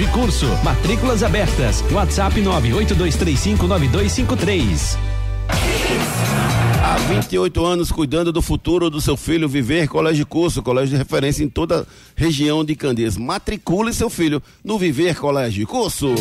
e Curso. Matrículas abertas. WhatsApp 982359253. Há 28 anos cuidando do futuro do seu filho, Viver Colégio e Curso, colégio de referência em toda a região de Candeias. Matricule seu filho no Viver Colégio e Curso.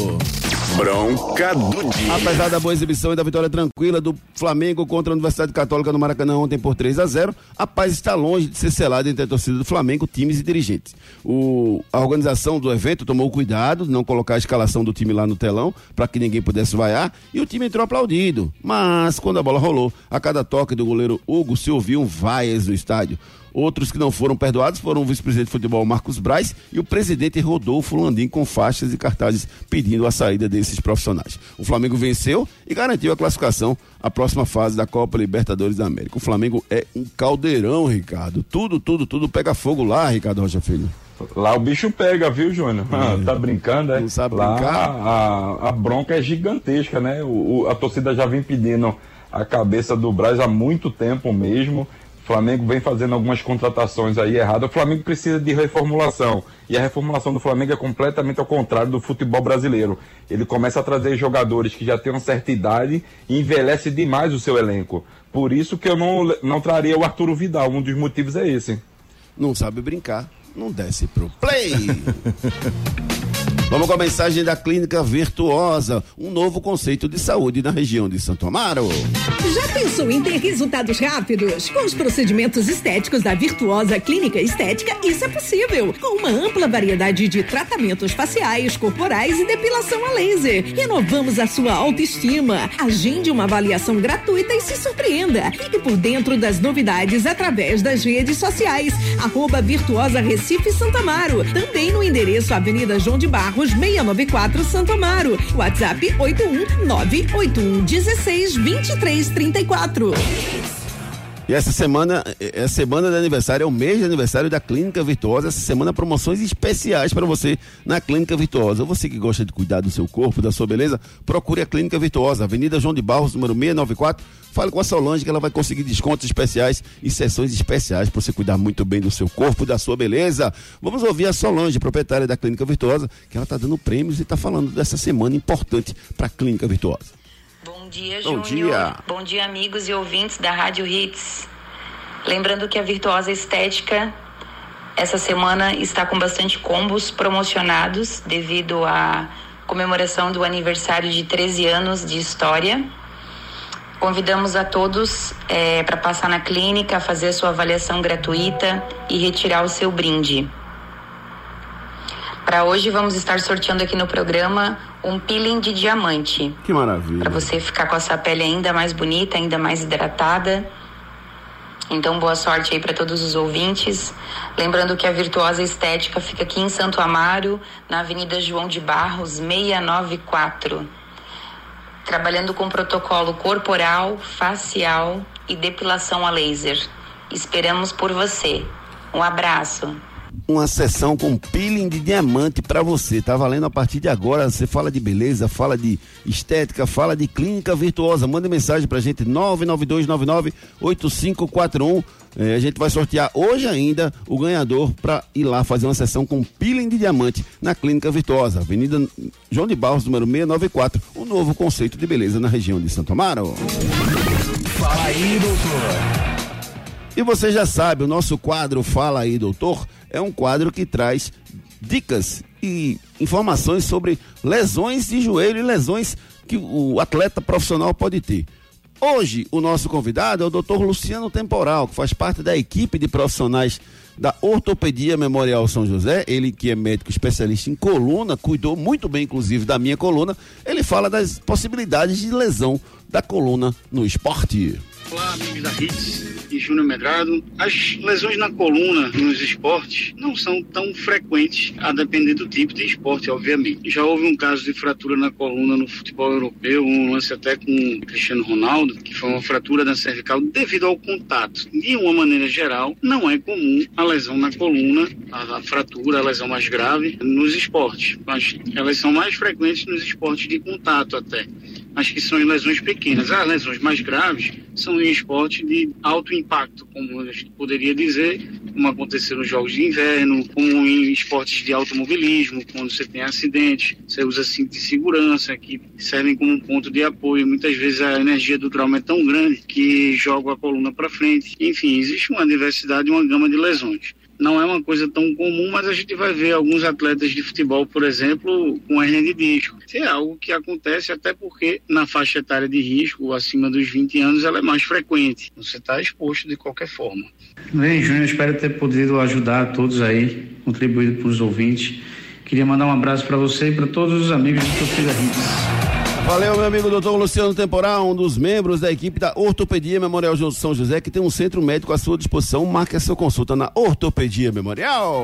Bronca do dia. Apesar da boa exibição e da vitória tranquila do Flamengo contra a Universidade Católica no Maracanã ontem por 3 a 0 a paz está longe de ser selada entre a torcida do Flamengo, times e dirigentes. O, a organização do evento tomou cuidado de não colocar a escalação do time lá no telão para que ninguém pudesse vaiar e o time entrou aplaudido. Mas quando a bola rolou, a cada toque do goleiro Hugo se ouviam vaias no estádio. Outros que não foram perdoados foram o vice-presidente de futebol Marcos Braz e o presidente Rodolfo Landim com faixas e cartazes pedindo a saída desses profissionais. O Flamengo venceu e garantiu a classificação à próxima fase da Copa Libertadores da América. O Flamengo é um caldeirão, Ricardo. Tudo, tudo, tudo pega fogo lá, Ricardo Rocha Filho. Lá o bicho pega, viu, Júnior? Ah, tá brincando, é? Não sabe Lá brincar? A, a bronca é gigantesca, né? O, o- a torcida já vem pedindo a cabeça do Braz há muito tempo mesmo. O Flamengo vem fazendo algumas contratações aí erradas. O Flamengo precisa de reformulação. E a reformulação do Flamengo é completamente ao contrário do futebol brasileiro. Ele começa a trazer jogadores que já têm uma certa idade e envelhece demais o seu elenco. Por isso que eu não, não traria o Arturo Vidal. Um dos motivos é esse. Não sabe brincar, não desce pro play. Vamos com a mensagem da Clínica Virtuosa, um novo conceito de saúde na região de Santo Amaro. Já pensou em ter resultados rápidos? Com os procedimentos estéticos da Virtuosa Clínica Estética, isso é possível. Com uma ampla variedade de tratamentos faciais, corporais e depilação a laser. Renovamos a sua autoestima. Agende uma avaliação gratuita e se surpreenda. Fique por dentro das novidades através das redes sociais. Arroba Virtuosa Recife Santo Amaro. Também no endereço Avenida João de Barros, 694 Santo Amaro. WhatsApp 81981 16 23 34. E essa semana é a semana de aniversário, é o mês de aniversário da Clínica Virtuosa. Essa semana promoções especiais para você na Clínica Virtuosa. Você que gosta de cuidar do seu corpo, da sua beleza, procure a Clínica Virtuosa, Avenida João de Barros, número 694. Fale com a Solange que ela vai conseguir descontos especiais e sessões especiais para você cuidar muito bem do seu corpo, da sua beleza. Vamos ouvir a Solange, proprietária da Clínica Virtuosa, que ela está dando prêmios e está falando dessa semana importante para a Clínica Virtuosa. Bom dia, Bom Júnior. dia. Bom dia, amigos e ouvintes da Rádio Hits. Lembrando que a Virtuosa Estética essa semana está com bastante combos promocionados devido à comemoração do aniversário de 13 anos de história. Convidamos a todos para passar na clínica, fazer a sua avaliação gratuita e retirar o seu brinde. Para hoje vamos estar sorteando aqui no programa um peeling de diamante. Que maravilha. Para você ficar com a sua pele ainda mais bonita, ainda mais hidratada. Então, boa sorte aí para todos os ouvintes. Lembrando que a Virtuosa Estética fica aqui em Santo Amaro, na Avenida João de Barros, 694. Trabalhando com protocolo corporal, facial e depilação a laser. Esperamos por você. Um abraço uma sessão com peeling de diamante para você. Tá valendo a partir de agora. Você fala de beleza, fala de estética, fala de clínica virtuosa. Manda mensagem pra gente 992998541. É, a gente vai sortear hoje ainda o ganhador para ir lá fazer uma sessão com peeling de diamante na Clínica Virtuosa, Avenida João de Barros, número 694. Um novo conceito de beleza na região de Santo Amaro. Fala aí, doutor. E você já sabe, o nosso quadro Fala aí, doutor, é um quadro que traz dicas e informações sobre lesões de joelho e lesões que o atleta profissional pode ter. Hoje, o nosso convidado é o doutor Luciano Temporal, que faz parte da equipe de profissionais da Ortopedia Memorial São José, ele que é médico especialista em coluna, cuidou muito bem, inclusive, da minha coluna. Ele fala das possibilidades de lesão da coluna no esporte. Olá, amigos da Hits e Júnior Medrado. As lesões na coluna nos esportes não são tão frequentes, a depender do tipo de esporte, obviamente. Já houve um caso de fratura na coluna no futebol europeu, um lance até com Cristiano Ronaldo, que foi uma fratura da cervical devido ao contato. De uma maneira geral, não é comum a lesão na coluna, a fratura, a lesão mais grave nos esportes, mas elas são mais frequentes nos esportes de contato até mas que são em lesões pequenas. As lesões mais graves são em esporte de alto impacto, como gente poderia dizer, como aconteceu nos Jogos de Inverno, como em esportes de automobilismo, quando você tem acidente, você usa cinto de segurança, que servem como ponto de apoio. Muitas vezes a energia do trauma é tão grande que joga a coluna para frente. Enfim, existe uma diversidade uma gama de lesões não é uma coisa tão comum, mas a gente vai ver alguns atletas de futebol, por exemplo, com hernia de disco. Isso é algo que acontece até porque na faixa etária de risco, acima dos 20 anos, ela é mais frequente. Você está exposto de qualquer forma. Bem, Júnior, espero ter podido ajudar todos aí, contribuído para os ouvintes. Queria mandar um abraço para você e para todos os amigos do Torcida Hits. Valeu, meu amigo doutor Luciano Temporal, um dos membros da equipe da Ortopedia Memorial São José, que tem um centro médico à sua disposição. Marque a sua consulta na Ortopedia Memorial.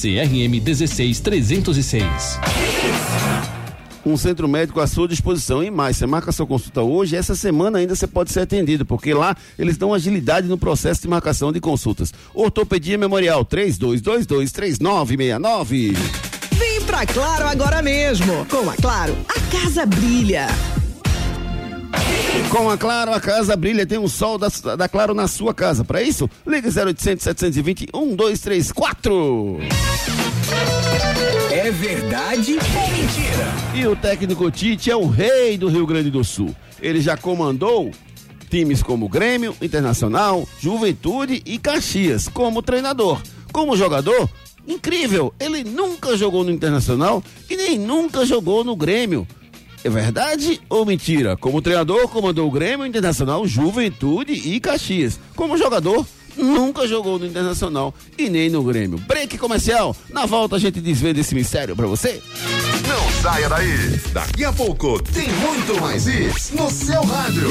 CRM 16306. Um centro médico à sua disposição. E mais, você marca sua consulta hoje, essa semana ainda você pode ser atendido, porque lá eles dão agilidade no processo de marcação de consultas. Ortopedia Memorial 32223969. Vem pra Claro agora mesmo. Com a Claro, a casa brilha. Com a Claro, a casa brilha, tem um sol da, da Claro na sua casa. Para isso, ligue 0800 720 1234. É verdade ou mentira? E o técnico Tite é o rei do Rio Grande do Sul. Ele já comandou times como Grêmio, Internacional, Juventude e Caxias como treinador. Como jogador, incrível, ele nunca jogou no Internacional e nem nunca jogou no Grêmio. É verdade ou mentira? Como treinador, comandou o Grêmio Internacional, Juventude e Caxias. Como jogador, nunca jogou no Internacional e nem no Grêmio. Break comercial. Na volta a gente desvenda esse mistério para você. Não saia daí. Daqui a pouco tem muito mais isso no seu rádio.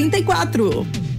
34.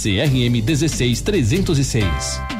CRM 16306.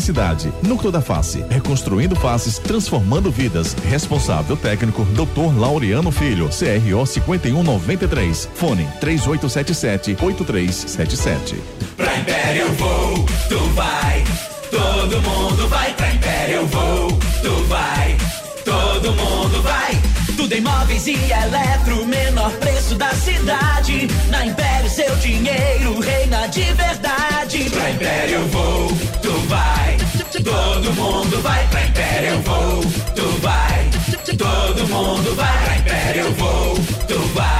necessidade. Núcleo da Face, reconstruindo faces, transformando vidas. Responsável técnico, Dr. Laureano Filho, CRO 5193. Fone 3877 8377. Pra Império eu vou, tu vai. Todo mundo vai pra Império eu vou, tu vai. Todo mundo vai. Tudo em móveis e eletro, menor preço da cidade. Na Império seu dinheiro reina de verdade. Pra Império eu vou, tu vai. Todo mundo vai pra Império eu vou, tu vai. Todo mundo vai pra Império eu vou, tu vai.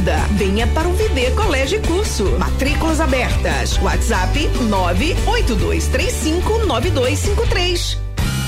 Venha para o Viver Colégio e Curso. Matrículas abertas. WhatsApp 982359253.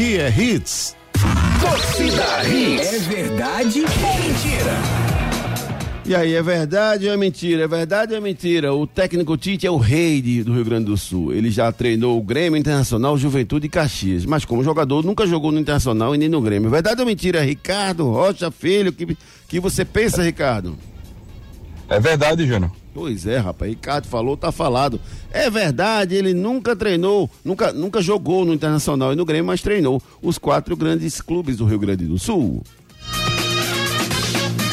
Aqui é Hits. Torcida Hits. É verdade ou mentira? E aí, é verdade ou é mentira? É verdade ou é mentira? O técnico Tite é o rei de, do Rio Grande do Sul. Ele já treinou o Grêmio Internacional, Juventude e Caxias. Mas como jogador, nunca jogou no Internacional e nem no Grêmio. É verdade ou mentira? Ricardo Rocha Filho, que, que você pensa, Ricardo? É verdade, Júnior. Pois é, rapaz. Ricardo falou, tá falado. É verdade, ele nunca treinou, nunca, nunca jogou no Internacional e no Grêmio, mas treinou os quatro grandes clubes do Rio Grande do Sul.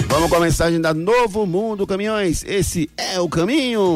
Vamos com a mensagem da Novo Mundo Caminhões. Esse é o caminho.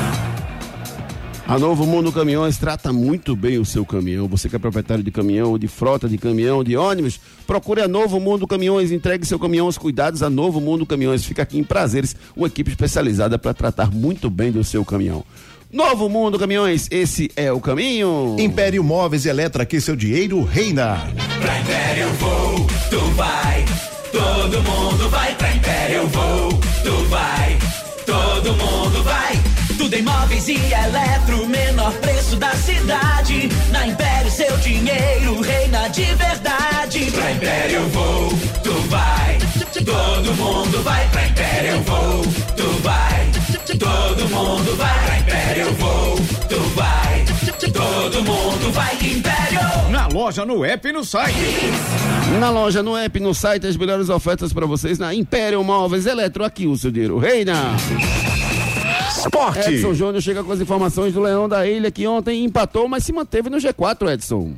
A Novo Mundo Caminhões trata muito bem o seu caminhão. Você que é proprietário de caminhão, de frota de caminhão, de ônibus, procure a Novo Mundo Caminhões. Entregue seu caminhão aos cuidados a Novo Mundo Caminhões. Fica aqui em Prazeres, uma equipe especializada para tratar muito bem do seu caminhão. Novo Mundo Caminhões, esse é o caminho. Império Móveis e Eletro, aqui seu dinheiro reina. Pra Império eu vou, tu vai. Todo mundo vai pra Império eu vou, tu vai. Todo mundo vai. Tudo em móveis e eletro, menor preço da cidade. Na Império seu dinheiro reina de verdade. Pra Império eu vou, tu vai. Todo mundo vai pra Império eu vou, tu vai. Todo mundo vai pra Império eu vou, tu vai. Todo mundo vai Império. Na loja, no app e no site. Na loja, no app, no site, as melhores ofertas para vocês na Império Móveis Eletro. Aqui o seu dinheiro reina. Esporte. Edson Júnior chega com as informações do Leão da Ilha, que ontem empatou, mas se manteve no G4, Edson.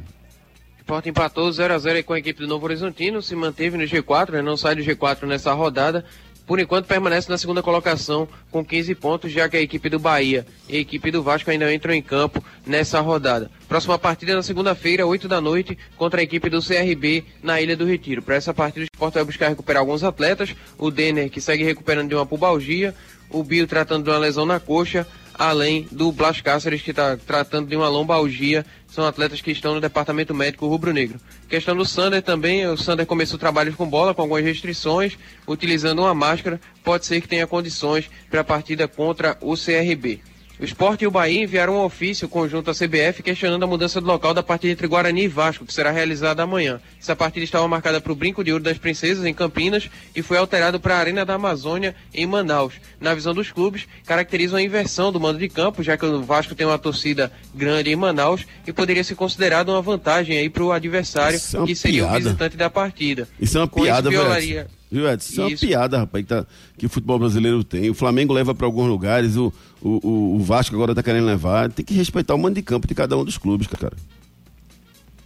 Sport empatou 0x0 com a equipe do Novo Horizontino, se manteve no G4, né? não sai do G4 nessa rodada. Por enquanto permanece na segunda colocação com 15 pontos, já que a equipe do Bahia e a equipe do Vasco ainda entram em campo nessa rodada. Próxima partida é na segunda-feira, 8 da noite, contra a equipe do CRB na Ilha do Retiro. Para essa partida, o Sport vai buscar recuperar alguns atletas. O Denner, que segue recuperando de uma pubalgia. O Bio tratando de uma lesão na coxa. Além do Blas Cáceres, que está tratando de uma lombalgia. São atletas que estão no departamento médico rubro-negro. Questão do Sander também. O Sander começou trabalhos com bola, com algumas restrições, utilizando uma máscara. Pode ser que tenha condições para a partida contra o CRB. O Sport e o Bahia enviaram um ofício conjunto à CBF questionando a mudança do local da partida entre Guarani e Vasco, que será realizada amanhã. Essa partida estava marcada para o Brinco de Ouro das Princesas, em Campinas, e foi alterado para a Arena da Amazônia, em Manaus. Na visão dos clubes, caracteriza uma inversão do mando de campo, já que o Vasco tem uma torcida grande em Manaus e poderia ser considerado uma vantagem aí para o adversário, Isso é que seria piada. o visitante da partida. Isso é uma Com piada, isso, velho. Viu, Edson? Isso é uma Isso. piada, rapaz, que, tá- que o futebol brasileiro tem. O Flamengo leva para alguns lugares, o, o, o- Vasco agora tá querendo levar. Tem que respeitar o mando de campo de cada um dos clubes, cara.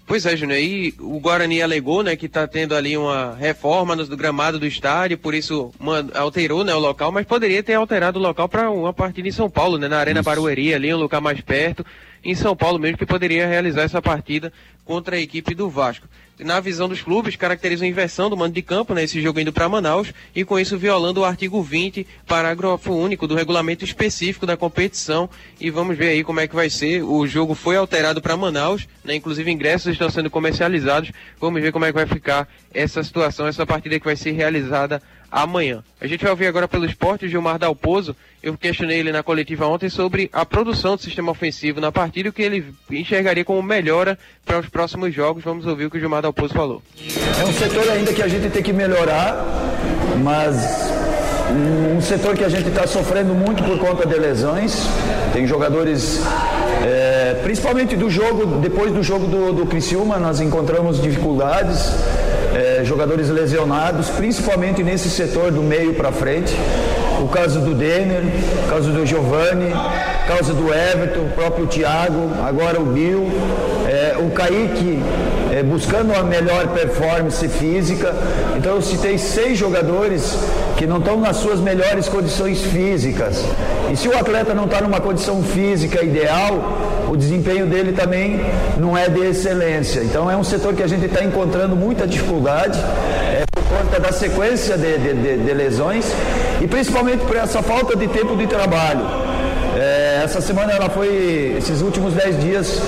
Pois é, Júnior, e o Guarani alegou, né, que está tendo ali uma reforma do gramado do estádio, por isso man- alterou, né, o local, mas poderia ter alterado o local para uma partida em São Paulo, né, na Arena Barueri, ali, um lugar mais perto, em São Paulo mesmo, que poderia realizar essa partida contra a equipe do Vasco. Na visão dos clubes, caracteriza a inversão do mando de campo, né, esse jogo indo para Manaus, e com isso violando o artigo 20, parágrafo único do regulamento específico da competição, e vamos ver aí como é que vai ser. O jogo foi alterado para Manaus, né, inclusive ingressos estão sendo comercializados. Vamos ver como é que vai ficar essa situação, essa partida que vai ser realizada amanhã. A gente vai ouvir agora pelo esporte o Gilmar Dalpozo. Eu questionei ele na coletiva ontem sobre a produção do sistema ofensivo na partida e o que ele enxergaria como melhora para os próximos jogos. Vamos ouvir o que o Gilmar Dalpozo falou. É um setor ainda que a gente tem que melhorar, mas um setor que a gente está sofrendo muito por conta de lesões. Tem jogadores, é, principalmente do jogo, depois do jogo do, do Criciúma, nós encontramos dificuldades, é, jogadores lesionados, principalmente nesse setor do meio para frente. O caso do Denner, o caso do Giovanni, causa do Everton, o próprio Thiago, agora o Bill, é, o Kaique é, buscando a melhor performance física. Então eu citei seis jogadores que não estão nas suas melhores condições físicas. E se o atleta não está numa condição física ideal, o desempenho dele também não é de excelência. Então é um setor que a gente está encontrando muita dificuldade é, por conta da sequência de, de, de, de lesões e principalmente por essa falta de tempo de trabalho. É, essa semana ela foi, esses últimos dez dias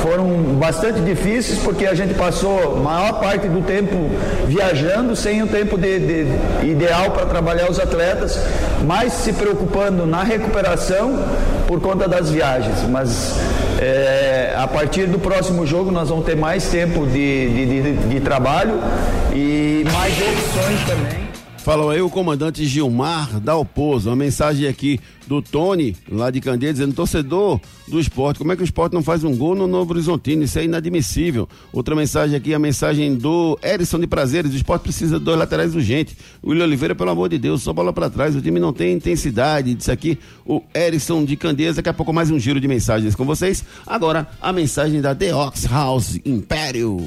foram bastante difíceis porque a gente passou maior parte do tempo viajando sem o tempo de, de, ideal para trabalhar os atletas, mais se preocupando na recuperação por conta das viagens. Mas é, a partir do próximo jogo nós vamos ter mais tempo de, de, de trabalho e mais opções também. Falou aí o comandante Gilmar Dalpozo. Uma mensagem aqui do Tony, lá de Candeia, dizendo: torcedor do esporte, como é que o esporte não faz um gol no Novo Horizontino? Isso é inadmissível. Outra mensagem aqui, a mensagem do Erison de Prazeres: o esporte precisa de dois laterais urgentes. O William Oliveira, pelo amor de Deus, só bola para trás. O time não tem intensidade. Disse aqui o Erison de Candeias. Daqui a pouco mais um giro de mensagens com vocês. Agora, a mensagem da The Ox House Império.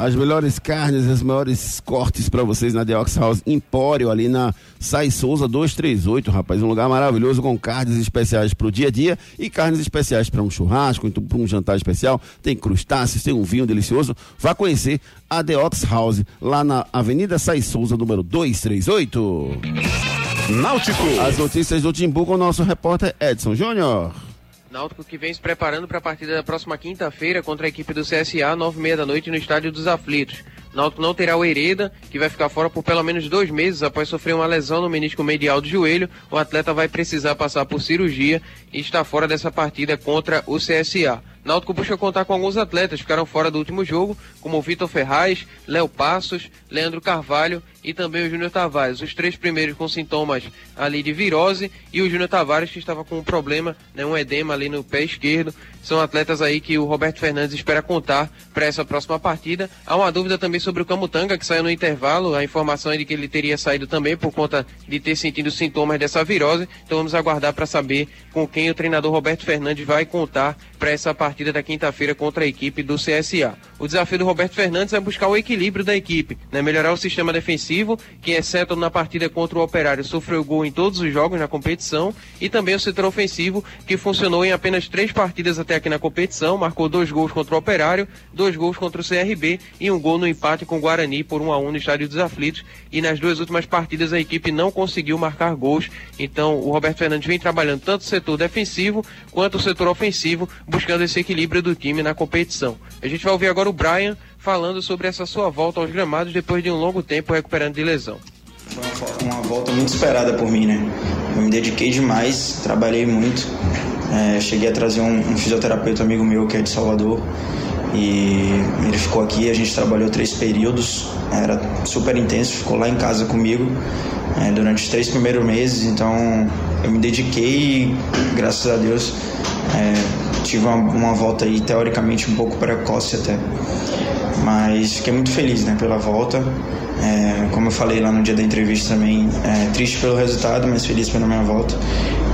As melhores carnes, os melhores cortes para vocês na The Ox House Empório, ali na Sai Souza 238, rapaz. Um lugar maravilhoso com carnes especiais para o dia a dia e carnes especiais para um churrasco, então, para um jantar especial. Tem crustáceos, tem um vinho delicioso. Vá conhecer a The Ox House lá na Avenida Sai Souza, número 238. Náutico. As notícias do Timbu com o nosso repórter Edson Júnior. Náutico que vem se preparando para a partida da próxima quinta-feira contra a equipe do CSA, nove e meia da noite, no Estádio dos Aflitos. Náutico não terá o Hereda, que vai ficar fora por pelo menos dois meses após sofrer uma lesão no menisco medial do joelho. O atleta vai precisar passar por cirurgia e está fora dessa partida contra o CSA. Náutico busca contar com alguns atletas que ficaram fora do último jogo, como Vitor Ferraz, Léo Passos, Leandro Carvalho e também o Júnior Tavares. Os três primeiros com sintomas ali de virose e o Júnior Tavares que estava com um problema, né, um edema ali no pé esquerdo. São atletas aí que o Roberto Fernandes espera contar para essa próxima partida. Há uma dúvida também sobre o Camutanga, que saiu no intervalo. A informação é de que ele teria saído também por conta de ter sentido sintomas dessa virose. Então vamos aguardar para saber com quem o treinador Roberto Fernandes vai contar para essa partida da quinta-feira contra a equipe do CSA. O desafio do Roberto Fernandes é buscar o equilíbrio da equipe, né? melhorar o sistema defensivo, que exceto na partida contra o Operário sofreu gol em todos os jogos na competição, e também o setor ofensivo, que funcionou em apenas três partidas até aqui na competição, marcou dois gols contra o Operário, dois gols contra o CRB e um gol no empate com o Guarani por 1 a 1 no Estádio dos Aflitos. E nas duas últimas partidas a equipe não conseguiu marcar gols. Então o Roberto Fernandes vem trabalhando tanto o setor defensivo quanto o setor ofensivo, buscando esse equilíbrio do time na competição. A gente vai ouvir agora o Brian falando sobre essa sua volta aos gramados depois de um longo tempo recuperando de lesão. Foi uma volta muito esperada por mim, né? Eu me dediquei demais, trabalhei muito. É, cheguei a trazer um, um, fisioterapeuta amigo meu que é de Salvador e ele ficou aqui. A gente trabalhou três períodos, era super intenso. Ficou lá em casa comigo é, durante os três primeiros meses. Então eu me dediquei e, graças a Deus, é, tive uma, uma volta aí teoricamente um pouco precoce até. Mas fiquei muito feliz né, pela volta. É, como eu falei lá no dia da entrevista também, é, triste pelo resultado, mas feliz pela minha volta.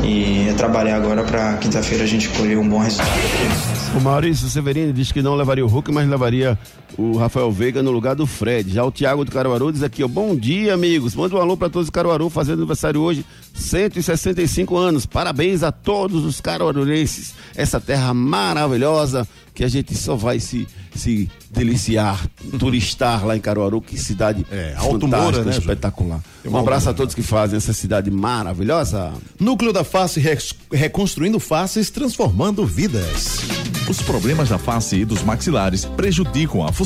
E é trabalhar agora para quinta-feira a gente colher um bom resultado. O Maurício Severino disse que não levaria o Hulk, mas levaria o Rafael Veiga no lugar do Fred. Já o Thiago do Caruaru diz aqui, ó, bom dia, amigos. Manda um alô para todos os Caruaru fazendo aniversário hoje, 165 anos. Parabéns a todos os caruarurenses. Essa terra maravilhosa que a gente só vai se, se deliciar, turistar lá em Caruaru. Que cidade é, Alto Moura, né, espetacular. Um abraço a todos que fazem essa cidade maravilhosa. Núcleo da Face reconstruindo faces, transformando vidas. Os problemas da face e dos maxilares prejudicam a função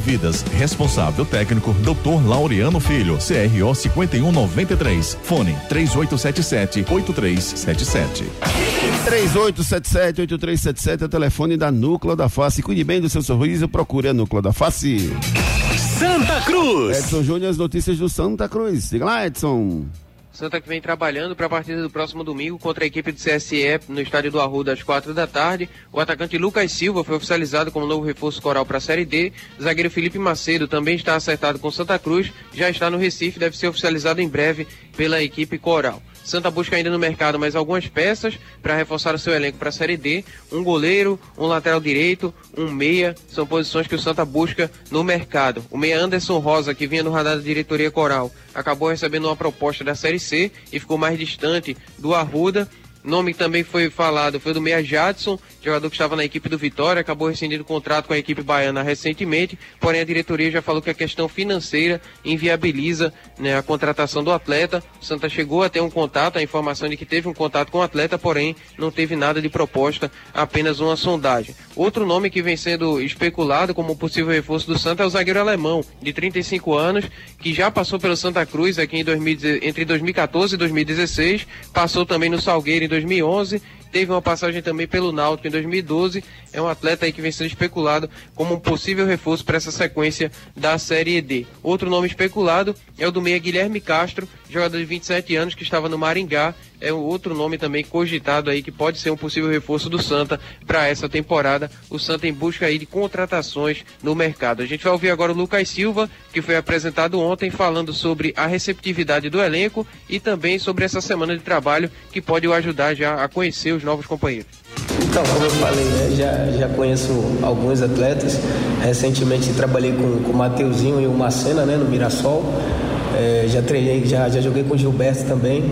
vidas. Responsável técnico, Dr. Laureano Filho, CRO 5193. Fone 3877 8377. 3877-8377 é o telefone da Núcleo da Face. Cuide bem do seu sorriso, procure a Núcleo da Face. Santa Cruz. Edson Júnior, as notícias do Santa Cruz. Siga lá, Edson. Santa que vem trabalhando para a partida do próximo domingo contra a equipe do CSE no estádio do Arruda às quatro da tarde. O atacante Lucas Silva foi oficializado como novo reforço coral para a Série D. O zagueiro Felipe Macedo também está acertado com Santa Cruz, já está no Recife, deve ser oficializado em breve pela equipe coral. Santa busca ainda no mercado mais algumas peças para reforçar o seu elenco para a Série D. Um goleiro, um lateral direito, um meia, são posições que o Santa busca no mercado. O meia Anderson Rosa, que vinha no radar da diretoria coral, acabou recebendo uma proposta da Série C e ficou mais distante do Arruda. Nome também foi falado foi do Meia Jadson, jogador que estava na equipe do Vitória, acabou rescindindo o contrato com a equipe baiana recentemente, porém a diretoria já falou que a questão financeira inviabiliza né, a contratação do atleta. O Santa chegou a ter um contato, a informação de que teve um contato com o atleta, porém não teve nada de proposta, apenas uma sondagem. Outro nome que vem sendo especulado como possível reforço do Santa é o zagueiro alemão, de 35 anos, que já passou pelo Santa Cruz aqui em 2000, entre 2014 e 2016, passou também no Salgueiro em 2011, teve uma passagem também pelo Náutico em 2012. É um atleta aí que vem sendo especulado como um possível reforço para essa sequência da Série D. Outro nome especulado é o do meia Guilherme Castro, jogador de 27 anos que estava no Maringá. É outro nome também cogitado aí que pode ser um possível reforço do Santa para essa temporada. O Santa em busca aí de contratações no mercado. A gente vai ouvir agora o Lucas Silva, que foi apresentado ontem falando sobre a receptividade do elenco e também sobre essa semana de trabalho que pode o ajudar já a conhecer os novos companheiros. Então, como eu falei, né, já, já conheço alguns atletas. Recentemente trabalhei com, com o Mateuzinho e o Macena né, no Mirassol. É, já treinei, já, já joguei com o Gilberto também.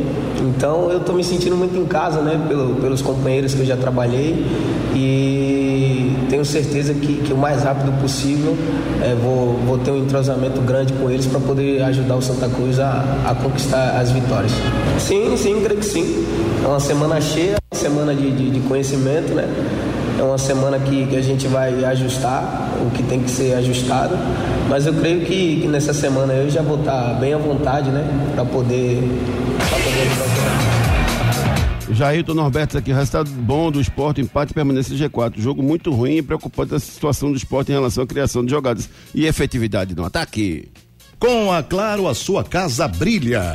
Então eu estou me sentindo muito em casa, né? Pelo, pelos companheiros que eu já trabalhei. E tenho certeza que, que o mais rápido possível é, vou, vou ter um entrosamento grande com eles para poder ajudar o Santa Cruz a, a conquistar as vitórias. Sim, sim, creio que sim. É uma semana cheia, uma semana de, de, de conhecimento, né? É uma semana que, que a gente vai ajustar o que tem que ser ajustado. Mas eu creio que, que nessa semana eu já vou estar bem à vontade, né? Para poder, pra poder. Jailton Norberto aqui, resultado bom do esporte, empate permanência G4. Jogo muito ruim e preocupante a situação do esporte em relação à criação de jogadas e efetividade no ataque. Com a Claro, a sua casa brilha.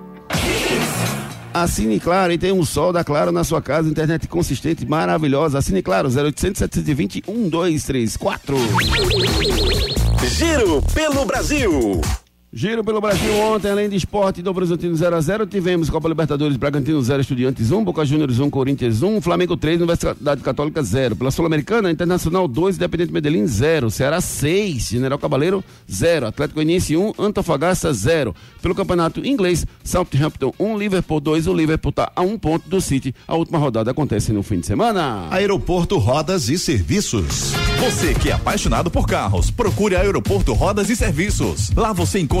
Assine Claro e tem um sol da Claro na sua casa, internet consistente, maravilhosa. Assine Claro 0800 720 1234. Giro pelo Brasil. Giro pelo Brasil ontem, além de esporte do Brasantino 0x0, tivemos Copa Libertadores Bragantino 0, Estudiantes 1, Boca Juniors 1, Corinthians 1, Flamengo 3, Universidade Católica 0. Pela Sul-Americana, Internacional 2, Independente Medellín 0, Ceará 6, General Cabaleiro 0, Atlético Goianiense 1, Antofagasta 0. Pelo Campeonato Inglês, Southampton 1, Liverpool 2, o Liverpool está a um ponto do City. A última rodada acontece no fim de semana. Aeroporto Rodas e Serviços. Você que é apaixonado por carros, procure a Aeroporto Rodas e Serviços. Lá você encontra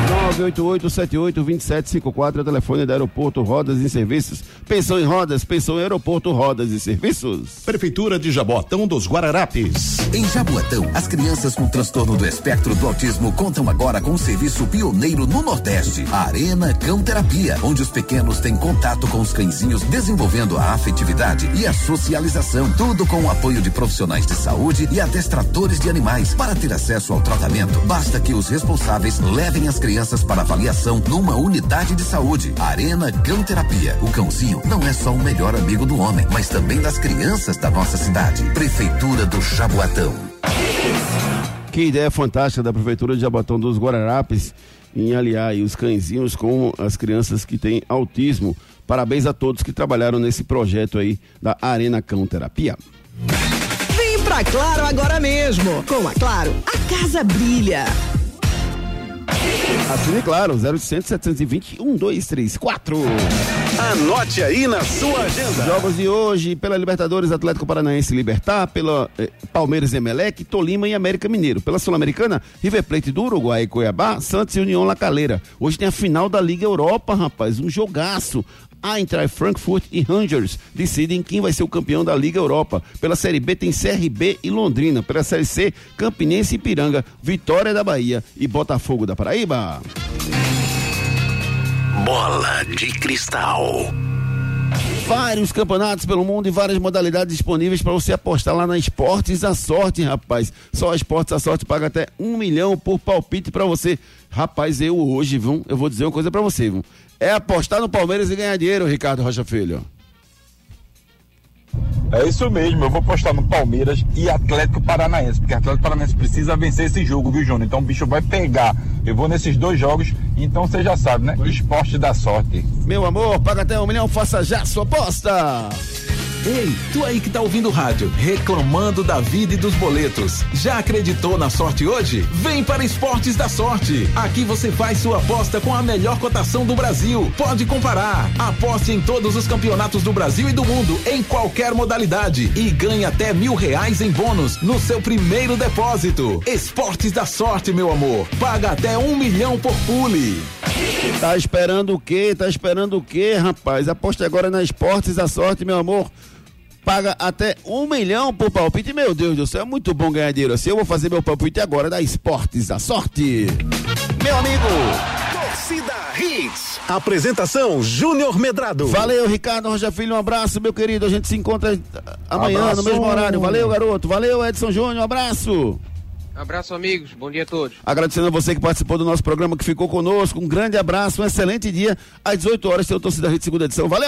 988-78-2754 é o telefone do Aeroporto Rodas e Serviços. Pensou em rodas, pensou em Aeroporto Rodas e Serviços. Prefeitura de Jaboatão dos Guararapes. Em Jaboatão, as crianças com transtorno do espectro do autismo contam agora com um serviço pioneiro no Nordeste, a Arena Cão Terapia, onde os pequenos têm contato com os cãezinhos, desenvolvendo a afetividade e a socialização, tudo com o apoio de profissionais de saúde e adestradores de animais. Para ter acesso ao tratamento, basta que os responsáveis levem as crianças para avaliação numa unidade de saúde. Arena Cão Terapia. O cãozinho não é só o melhor amigo do homem, mas também das crianças da nossa cidade. Prefeitura do Jaboatão. Que ideia fantástica da Prefeitura de Jaboatão dos Guararapes em aliar aí os cãezinhos com as crianças que têm autismo. Parabéns a todos que trabalharam nesse projeto aí da Arena Cão Terapia. Vem pra Claro agora mesmo. Com a Claro, a casa brilha. Assine Claro, 0800 720 1234. Anote aí na sua agenda. Jogos de hoje pela Libertadores Atlético Paranaense Libertar, pela eh, Palmeiras Emelec, Tolima e América Mineiro. Pela Sul-Americana, River Plate do Uruguai e Cuiabá, Santos e União La Calera. Hoje tem a final da Liga Europa, rapaz, um jogaço. Eintracht Frankfurt e Rangers decidem quem vai ser o campeão da Liga Europa. Pela Série B tem CRB e Londrina. Pela Série C, Campinense e Piranga, Vitória da Bahia e Botafogo da Paraíba. Bola de cristal. Vários campeonatos pelo mundo e várias modalidades disponíveis para você apostar lá na Esportes a Sorte, rapaz. Só a Esportes a Sorte paga até um milhão por palpite para você. Rapaz, eu hoje, viu? Eu vou dizer uma coisa para você, viu? É apostar no Palmeiras e ganhar dinheiro, Ricardo Rocha Filho. É isso mesmo, eu vou postar no Palmeiras e Atlético Paranaense, porque Atlético Paranaense precisa vencer esse jogo, viu, Júnior? Então o bicho vai pegar. Eu vou nesses dois jogos, então você já sabe, né? Esporte da sorte. Meu amor, paga até um milhão, faça já sua aposta. Ei, tu aí que tá ouvindo o rádio, reclamando da vida e dos boletos. Já acreditou na sorte hoje? Vem para Esportes da Sorte. Aqui você faz sua aposta com a melhor cotação do Brasil. Pode comparar. Aposte em todos os campeonatos do Brasil e do mundo, em qualquer modalidade. E ganhe até mil reais em bônus no seu primeiro depósito. Esportes da Sorte, meu amor. Paga até um milhão por pule. Tá esperando o quê? Tá esperando o quê, rapaz? Aposte agora na Esportes da Sorte, meu amor. Paga até um milhão por palpite. Meu Deus do céu, é muito bom ganhar dinheiro assim. Eu vou fazer meu palpite agora da Esportes da Sorte. Meu amigo. Apresentação Júnior Medrado. Valeu, Ricardo Rocha Filho. Um abraço, meu querido. A gente se encontra amanhã Abraço. no mesmo horário. Valeu, garoto. Valeu, Edson Júnior. Um abraço. Abraço, amigos. Bom dia a todos. Agradecendo a você que participou do nosso programa, que ficou conosco. Um grande abraço, um excelente dia. Às 18 horas, tem o Torcida Hits segunda edição. Valeu!